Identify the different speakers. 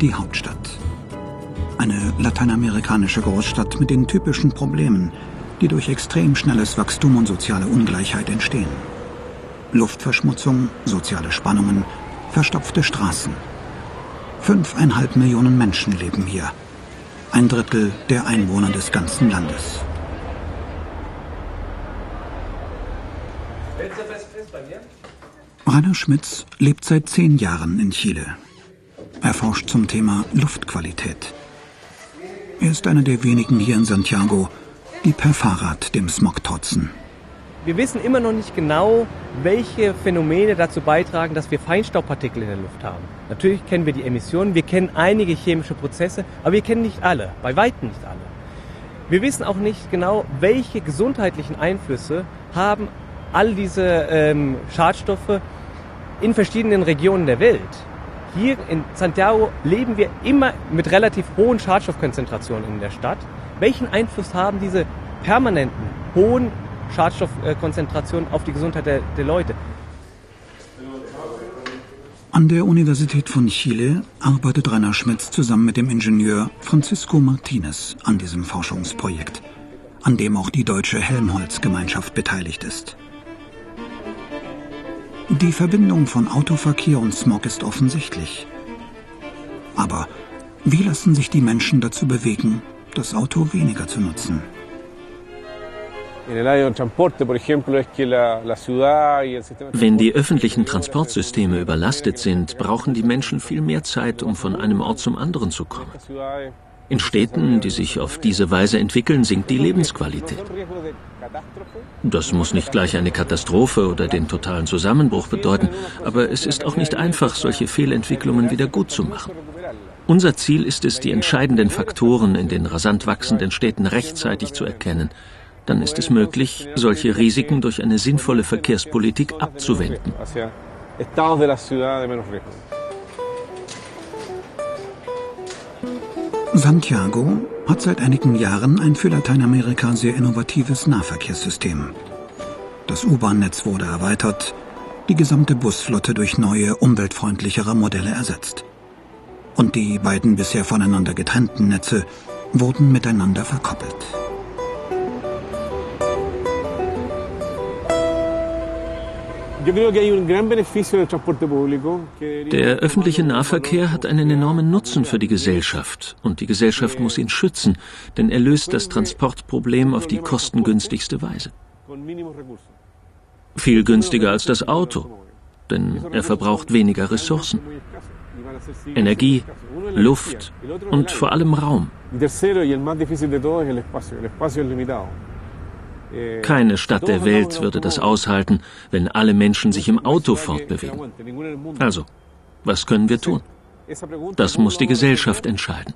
Speaker 1: die Hauptstadt. Eine lateinamerikanische Großstadt mit den typischen Problemen, die durch extrem schnelles Wachstum und soziale Ungleichheit entstehen. Luftverschmutzung, soziale Spannungen, verstopfte Straßen. Fünfeinhalb Millionen Menschen leben hier. Ein Drittel der Einwohner des ganzen Landes. Rainer Schmitz lebt seit zehn Jahren in Chile. Er forscht zum Thema Luftqualität. Er ist einer der wenigen hier in Santiago, die per Fahrrad dem Smog trotzen.
Speaker 2: Wir wissen immer noch nicht genau, welche Phänomene dazu beitragen, dass wir Feinstaubpartikel in der Luft haben. Natürlich kennen wir die Emissionen, wir kennen einige chemische Prozesse, aber wir kennen nicht alle, bei weitem nicht alle. Wir wissen auch nicht genau, welche gesundheitlichen Einflüsse haben all diese ähm, Schadstoffe in verschiedenen Regionen der Welt. Hier in Santiago leben wir immer mit relativ hohen Schadstoffkonzentrationen in der Stadt. Welchen Einfluss haben diese permanenten hohen Schadstoffkonzentrationen auf die Gesundheit der, der Leute?
Speaker 1: An der Universität von Chile arbeitet Rainer Schmitz zusammen mit dem Ingenieur Francisco Martinez an diesem Forschungsprojekt, an dem auch die Deutsche Helmholtz-Gemeinschaft beteiligt ist. Die Verbindung von Autoverkehr und Smog ist offensichtlich. Aber wie lassen sich die Menschen dazu bewegen, das Auto weniger zu nutzen?
Speaker 3: Wenn die öffentlichen Transportsysteme überlastet sind, brauchen die Menschen viel mehr Zeit, um von einem Ort zum anderen zu kommen. In Städten, die sich auf diese Weise entwickeln, sinkt die Lebensqualität. Das muss nicht gleich eine Katastrophe oder den totalen Zusammenbruch bedeuten, aber es ist auch nicht einfach, solche Fehlentwicklungen wieder gut zu machen. Unser Ziel ist es, die entscheidenden Faktoren in den rasant wachsenden Städten rechtzeitig zu erkennen. Dann ist es möglich, solche Risiken durch eine sinnvolle Verkehrspolitik abzuwenden.
Speaker 1: Santiago hat seit einigen Jahren ein für Lateinamerika sehr innovatives Nahverkehrssystem. Das U-Bahn-Netz wurde erweitert, die gesamte Busflotte durch neue, umweltfreundlichere Modelle ersetzt. Und die beiden bisher voneinander getrennten Netze wurden miteinander verkoppelt.
Speaker 3: Der öffentliche Nahverkehr hat einen enormen Nutzen für die Gesellschaft. Und die Gesellschaft muss ihn schützen, denn er löst das Transportproblem auf die kostengünstigste Weise. Viel günstiger als das Auto, denn er verbraucht weniger Ressourcen. Energie, Luft und vor allem Raum. Keine Stadt der Welt würde das aushalten, wenn alle Menschen sich im Auto fortbewegen. Also, was können wir tun? Das muss die Gesellschaft entscheiden.